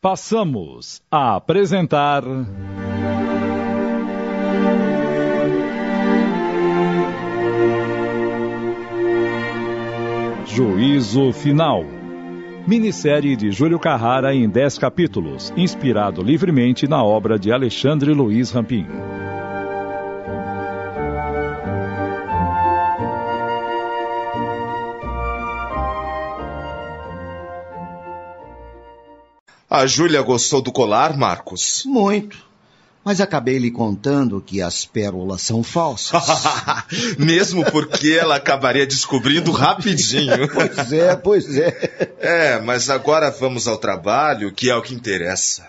Passamos a apresentar. Juízo Final. Minissérie de Júlio Carrara em 10 capítulos, inspirado livremente na obra de Alexandre Luiz Rampin. A Júlia gostou do colar, Marcos? Muito. Mas acabei lhe contando que as pérolas são falsas. Mesmo porque ela acabaria descobrindo rapidinho. pois é, pois é. É, mas agora vamos ao trabalho, que é o que interessa.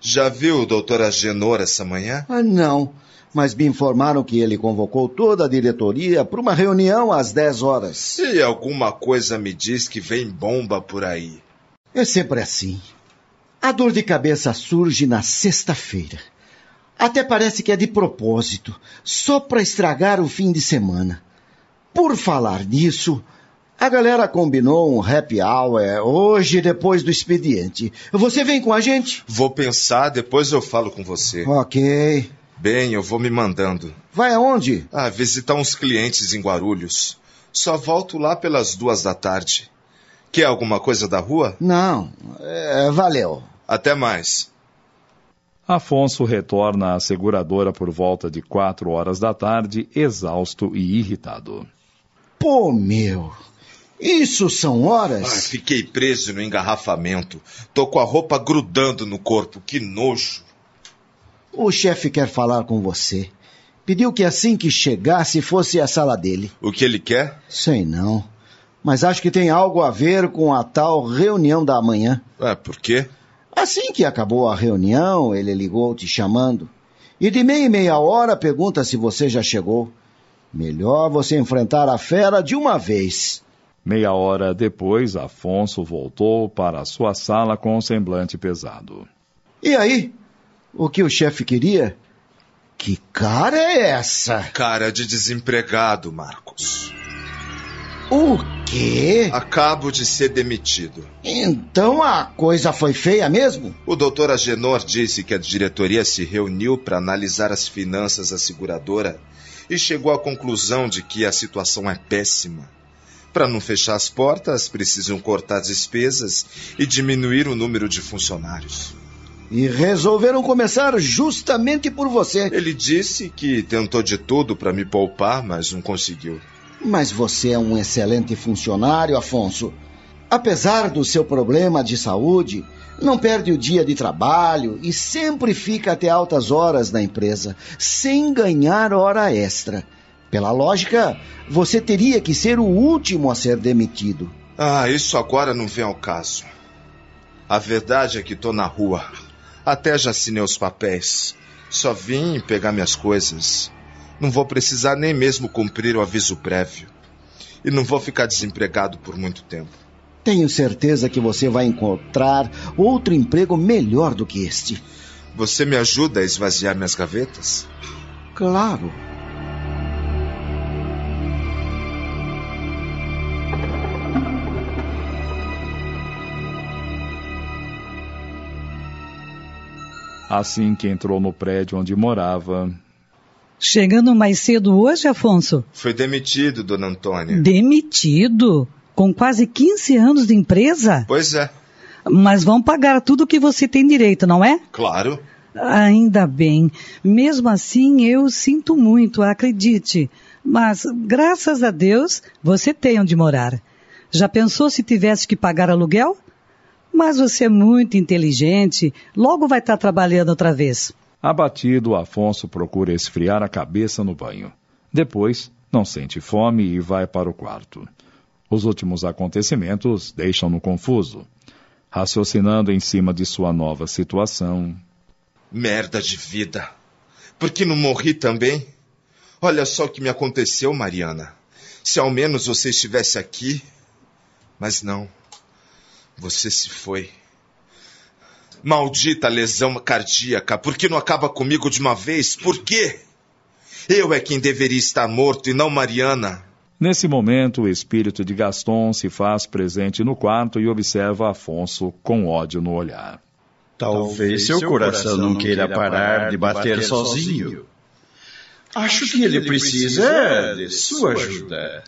Já viu o doutor Agenor essa manhã? Ah, não. Mas me informaram que ele convocou toda a diretoria para uma reunião às 10 horas. E alguma coisa me diz que vem bomba por aí. É sempre assim. A dor de cabeça surge na sexta-feira. Até parece que é de propósito, só para estragar o fim de semana. Por falar nisso, a galera combinou um happy hour hoje depois do expediente. Você vem com a gente? Vou pensar, depois eu falo com você. Ok. Bem, eu vou me mandando. Vai aonde? Ah, visitar uns clientes em Guarulhos. Só volto lá pelas duas da tarde. Quer alguma coisa da rua? Não, é, valeu. Até mais. Afonso retorna à seguradora por volta de quatro horas da tarde, exausto e irritado. Pô, meu. Isso são horas? Ah, fiquei preso no engarrafamento. Tô com a roupa grudando no corpo. Que nojo. O chefe quer falar com você. Pediu que assim que chegasse fosse à sala dele. O que ele quer? Sei não mas acho que tem algo a ver com a tal reunião da manhã. É, por quê? Assim que acabou a reunião, ele ligou te chamando. E de meia e meia hora pergunta se você já chegou. Melhor você enfrentar a fera de uma vez. Meia hora depois, Afonso voltou para a sua sala com um semblante pesado. E aí? O que o chefe queria? Que cara é essa? Cara de desempregado, Marcos. O quê? Acabo de ser demitido. Então a coisa foi feia mesmo? O doutor Agenor disse que a diretoria se reuniu para analisar as finanças da seguradora e chegou à conclusão de que a situação é péssima. Para não fechar as portas, precisam cortar despesas e diminuir o número de funcionários. E resolveram começar justamente por você. Ele disse que tentou de tudo para me poupar, mas não conseguiu. Mas você é um excelente funcionário, Afonso. Apesar do seu problema de saúde, não perde o dia de trabalho e sempre fica até altas horas na empresa, sem ganhar hora extra. Pela lógica, você teria que ser o último a ser demitido. Ah, isso agora não vem ao caso. A verdade é que estou na rua. Até já assinei os papéis. Só vim pegar minhas coisas. Não vou precisar nem mesmo cumprir o aviso prévio. E não vou ficar desempregado por muito tempo. Tenho certeza que você vai encontrar outro emprego melhor do que este. Você me ajuda a esvaziar minhas gavetas? Claro. Assim que entrou no prédio onde morava, Chegando mais cedo hoje, Afonso? Foi demitido, dona Antônia. Demitido? Com quase 15 anos de empresa? Pois é. Mas vão pagar tudo o que você tem direito, não é? Claro. Ainda bem. Mesmo assim, eu sinto muito, acredite. Mas, graças a Deus, você tem onde morar. Já pensou se tivesse que pagar aluguel? Mas você é muito inteligente, logo vai estar trabalhando outra vez. Abatido, Afonso procura esfriar a cabeça no banho. Depois, não sente fome e vai para o quarto. Os últimos acontecimentos deixam-no confuso. Raciocinando em cima de sua nova situação. Merda de vida. Por que não morri também? Olha só o que me aconteceu, Mariana. Se ao menos você estivesse aqui. Mas não. Você se foi. Maldita lesão cardíaca, por que não acaba comigo de uma vez? Por quê? Eu é quem deveria estar morto e não Mariana. Nesse momento, o espírito de Gaston se faz presente no quarto e observa Afonso com ódio no olhar. Talvez seu coração não queira parar de bater sozinho. Acho que ele precisa de sua ajuda.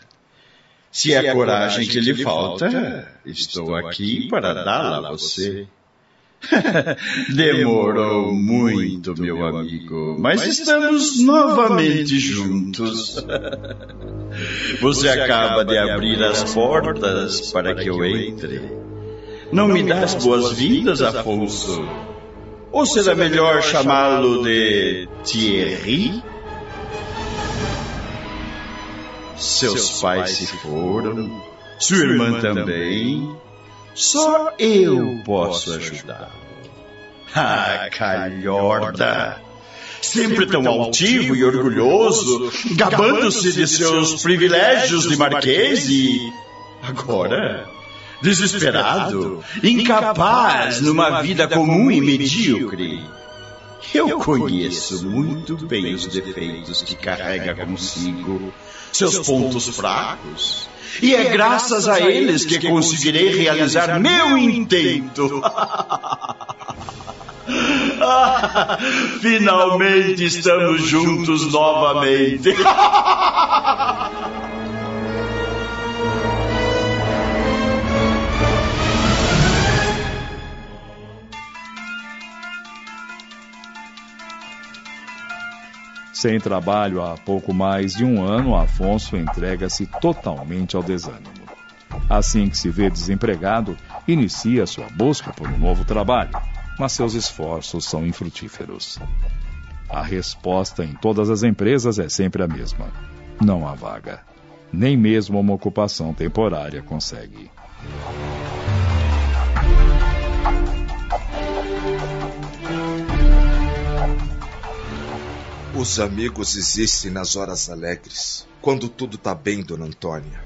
Se é coragem que lhe falta, estou aqui para dá-la a você. Demorou muito, meu amigo, mas estamos novamente juntos. Você acaba de abrir as portas para que eu entre. Não me dá as boas-vindas, Afonso? Ou será melhor chamá-lo de Thierry? Seus pais se foram, sua irmã também. Só eu posso ajudar. Ah, calhorda! Sempre tão altivo e orgulhoso, gabando-se de seus privilégios de marquês e. Agora, desesperado, incapaz numa vida comum e medíocre. Eu conheço muito bem os defeitos que carrega consigo, seus pontos fracos e é graças a eles que conseguirei realizar meu intento. Finalmente estamos juntos novamente. Sem trabalho há pouco mais de um ano, Afonso entrega-se totalmente ao desânimo. Assim que se vê desempregado, inicia sua busca por um novo trabalho, mas seus esforços são infrutíferos. A resposta em todas as empresas é sempre a mesma: não há vaga. Nem mesmo uma ocupação temporária consegue. Os amigos existem nas horas alegres, quando tudo tá bem, dona Antônia.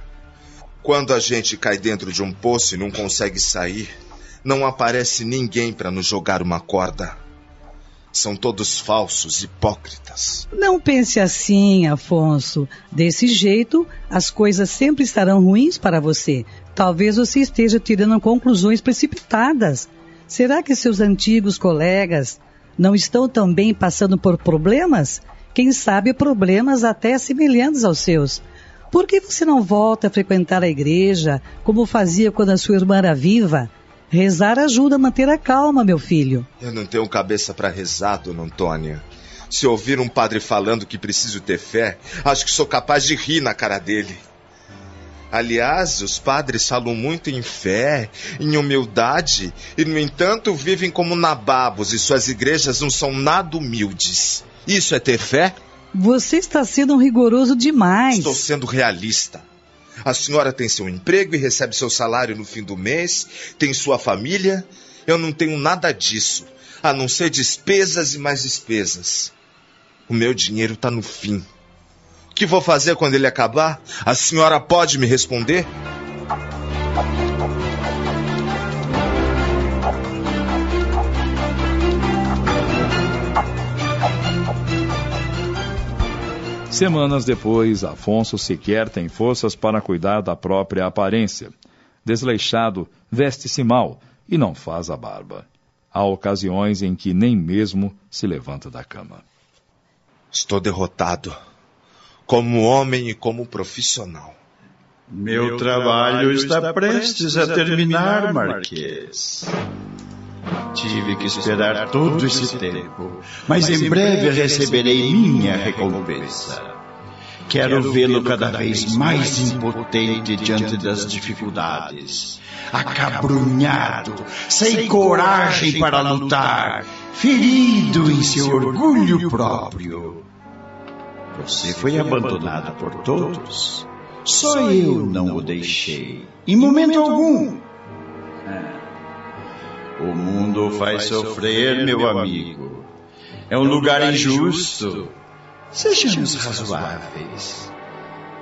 Quando a gente cai dentro de um poço e não consegue sair, não aparece ninguém para nos jogar uma corda. São todos falsos, hipócritas. Não pense assim, Afonso. Desse jeito, as coisas sempre estarão ruins para você. Talvez você esteja tirando conclusões precipitadas. Será que seus antigos colegas não estão também passando por problemas? Quem sabe problemas até semelhantes aos seus. Por que você não volta a frequentar a igreja, como fazia quando a sua irmã era viva? Rezar ajuda a manter a calma, meu filho. Eu não tenho cabeça para rezar, dona Antônia. Se ouvir um padre falando que preciso ter fé, acho que sou capaz de rir na cara dele. Aliás, os padres falam muito em fé, em humildade, e no entanto vivem como nababos e suas igrejas não são nada humildes. Isso é ter fé? Você está sendo rigoroso demais. Estou sendo realista. A senhora tem seu emprego e recebe seu salário no fim do mês, tem sua família. Eu não tenho nada disso, a não ser despesas e mais despesas. O meu dinheiro está no fim. O que vou fazer quando ele acabar? A senhora pode me responder? Semanas depois, Afonso sequer tem forças para cuidar da própria aparência. Desleixado, veste-se mal e não faz a barba. Há ocasiões em que nem mesmo se levanta da cama. Estou derrotado como homem e como profissional. Meu trabalho está prestes a terminar, Marquês. Tive que esperar todo esse tempo, mas em breve receberei minha recompensa. Quero vê-lo cada vez mais impotente diante das dificuldades, acabrunhado, sem coragem para lutar, ferido em seu orgulho próprio. Você foi abandonado por todos. Só eu não o deixei. Em momento algum. O mundo faz sofrer, meu amigo. É um lugar injusto. Sejamos razoáveis.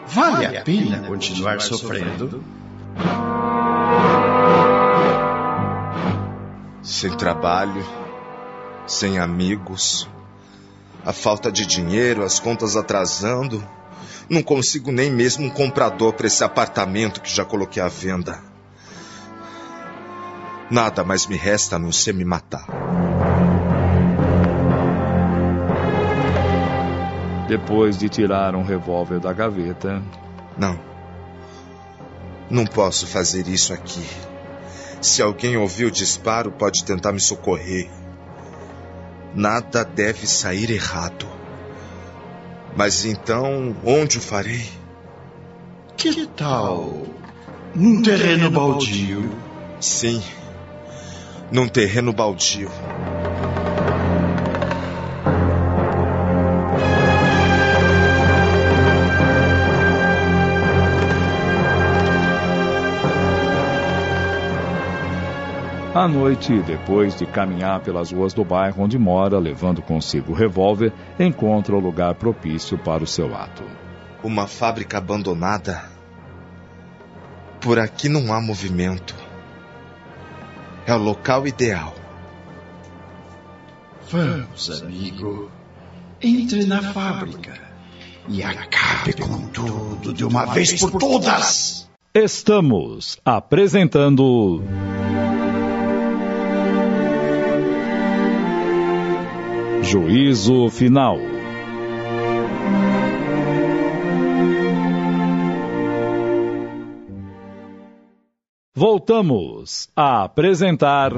Vale a pena continuar sofrendo? Sem trabalho, sem amigos, a falta de dinheiro, as contas atrasando, Não consigo nem mesmo um comprador para esse apartamento que já coloquei à venda. Nada mais me resta a não ser me matar. Depois de tirar um revólver da gaveta. Não. Não posso fazer isso aqui. Se alguém ouvir o disparo, pode tentar me socorrer. Nada deve sair errado. Mas então, onde o farei? Que tal num terreno baldio? Sim, num terreno baldio. À noite, depois de caminhar pelas ruas do bairro onde mora, levando consigo o revólver, encontra o lugar propício para o seu ato. Uma fábrica abandonada. Por aqui não há movimento. É o local ideal. Vamos, amigo. Entre na fábrica e acabe com tudo de uma vez por todas. Estamos apresentando. Juízo Final. Voltamos a apresentar.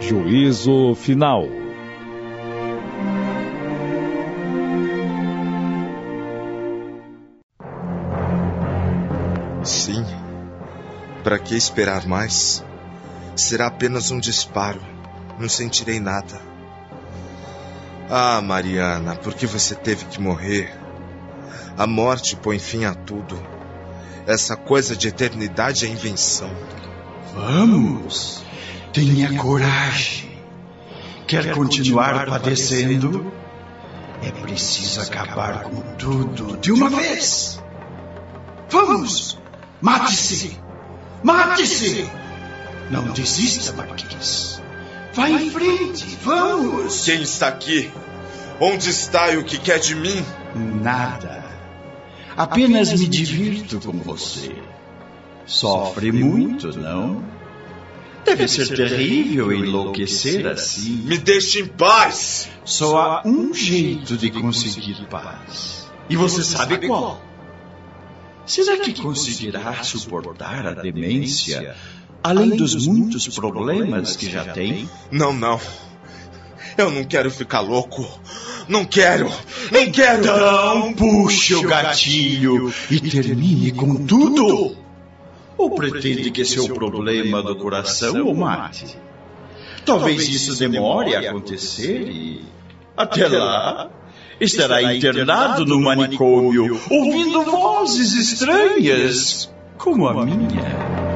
Juízo Final. Sim. Para que esperar mais? Será apenas um disparo. Não sentirei nada. Ah, Mariana, por que você teve que morrer? A morte põe fim a tudo. Essa coisa de eternidade é invenção. Vamos. Tenha coragem. Quer continuar padecendo? É preciso acabar com tudo de uma vez. Vamos! Mate-se! Mate-se! Não desista, Marquês. Vá em frente, vamos! Quem está aqui? Onde está e o que quer de mim? Nada. Apenas me divirto com você. Sofre muito, não? Deve ser terrível enlouquecer assim. Me deixe em paz! Só há um jeito de conseguir paz. E você sabe qual? Será que conseguirá suportar a demência, além dos muitos problemas que já tem? Não, não. Eu não quero ficar louco. Não quero. Não quero. Então puxe o gatilho e termine com tudo. Ou pretende que seu problema do coração o mate? Talvez isso demore a acontecer e até lá estará internado no manicômio, ouvindo vozes estranhas, como a minha.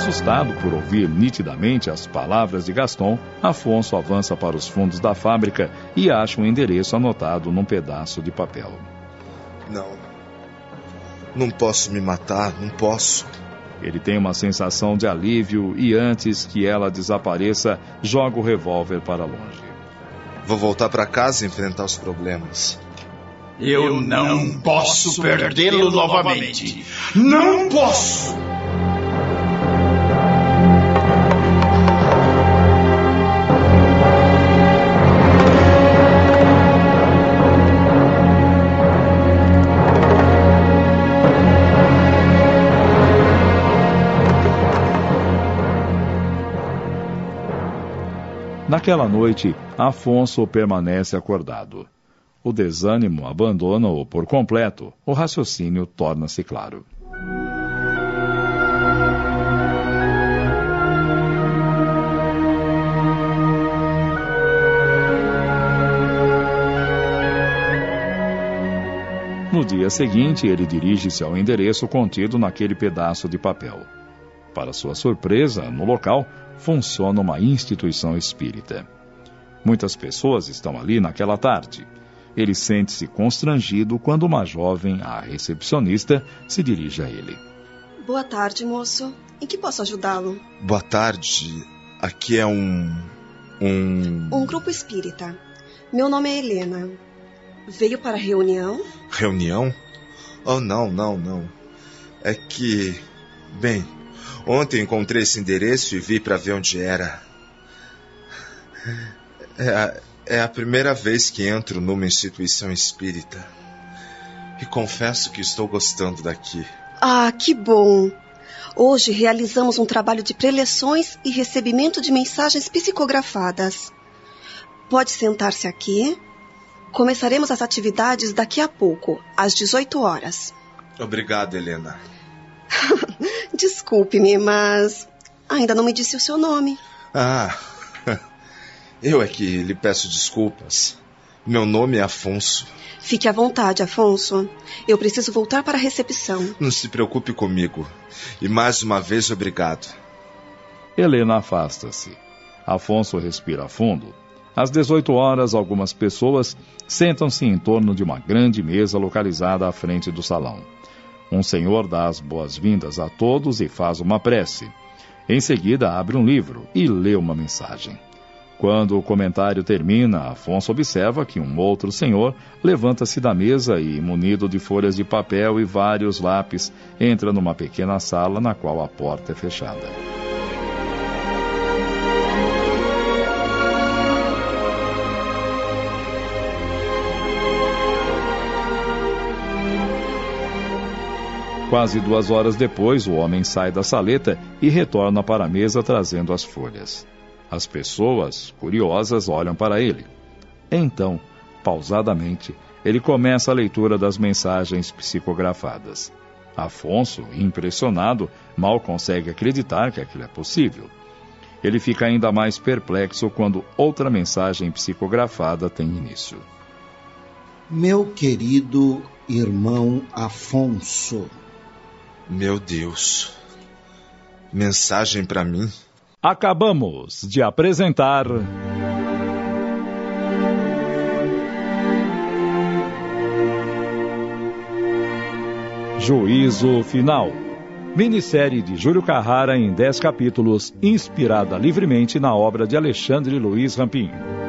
Assustado por ouvir nitidamente as palavras de Gaston, Afonso avança para os fundos da fábrica e acha um endereço anotado num pedaço de papel. Não. Não posso me matar, não posso. Ele tem uma sensação de alívio e, antes que ela desapareça, joga o revólver para longe. Vou voltar para casa e enfrentar os problemas. Eu não posso perdê-lo novamente. Não posso! Naquela noite, Afonso permanece acordado. O desânimo abandona-o por completo. O raciocínio torna-se claro. No dia seguinte, ele dirige-se ao endereço contido naquele pedaço de papel. Para sua surpresa, no local funciona uma instituição espírita. Muitas pessoas estão ali naquela tarde. Ele sente-se constrangido quando uma jovem, a recepcionista, se dirige a ele. Boa tarde, moço. Em que posso ajudá-lo? Boa tarde. Aqui é um. Um. Um grupo espírita. Meu nome é Helena. Veio para a reunião? Reunião? Oh, não, não, não. É que. Bem, ontem encontrei esse endereço e vi para ver onde era. É a, é a primeira vez que entro numa instituição espírita. E confesso que estou gostando daqui. Ah, que bom! Hoje realizamos um trabalho de preleções e recebimento de mensagens psicografadas. Pode sentar-se aqui. Começaremos as atividades daqui a pouco, às 18 horas. Obrigado, Helena. Desculpe-me, mas ainda não me disse o seu nome. Ah, eu é que lhe peço desculpas. Meu nome é Afonso. Fique à vontade, Afonso. Eu preciso voltar para a recepção. Não se preocupe comigo. E mais uma vez, obrigado. Helena afasta-se. Afonso respira fundo. Às 18 horas, algumas pessoas sentam-se em torno de uma grande mesa localizada à frente do salão. Um senhor dá as boas-vindas a todos e faz uma prece. Em seguida, abre um livro e lê uma mensagem. Quando o comentário termina, Afonso observa que um outro senhor levanta-se da mesa e, munido de folhas de papel e vários lápis, entra numa pequena sala na qual a porta é fechada. Quase duas horas depois, o homem sai da saleta e retorna para a mesa trazendo as folhas. As pessoas, curiosas, olham para ele. Então, pausadamente, ele começa a leitura das mensagens psicografadas. Afonso, impressionado, mal consegue acreditar que aquilo é possível. Ele fica ainda mais perplexo quando outra mensagem psicografada tem início. Meu querido irmão Afonso. Meu Deus. Mensagem para mim? Acabamos de apresentar. Juízo Final. Minissérie de Júlio Carrara em 10 capítulos, inspirada livremente na obra de Alexandre Luiz Rampinho.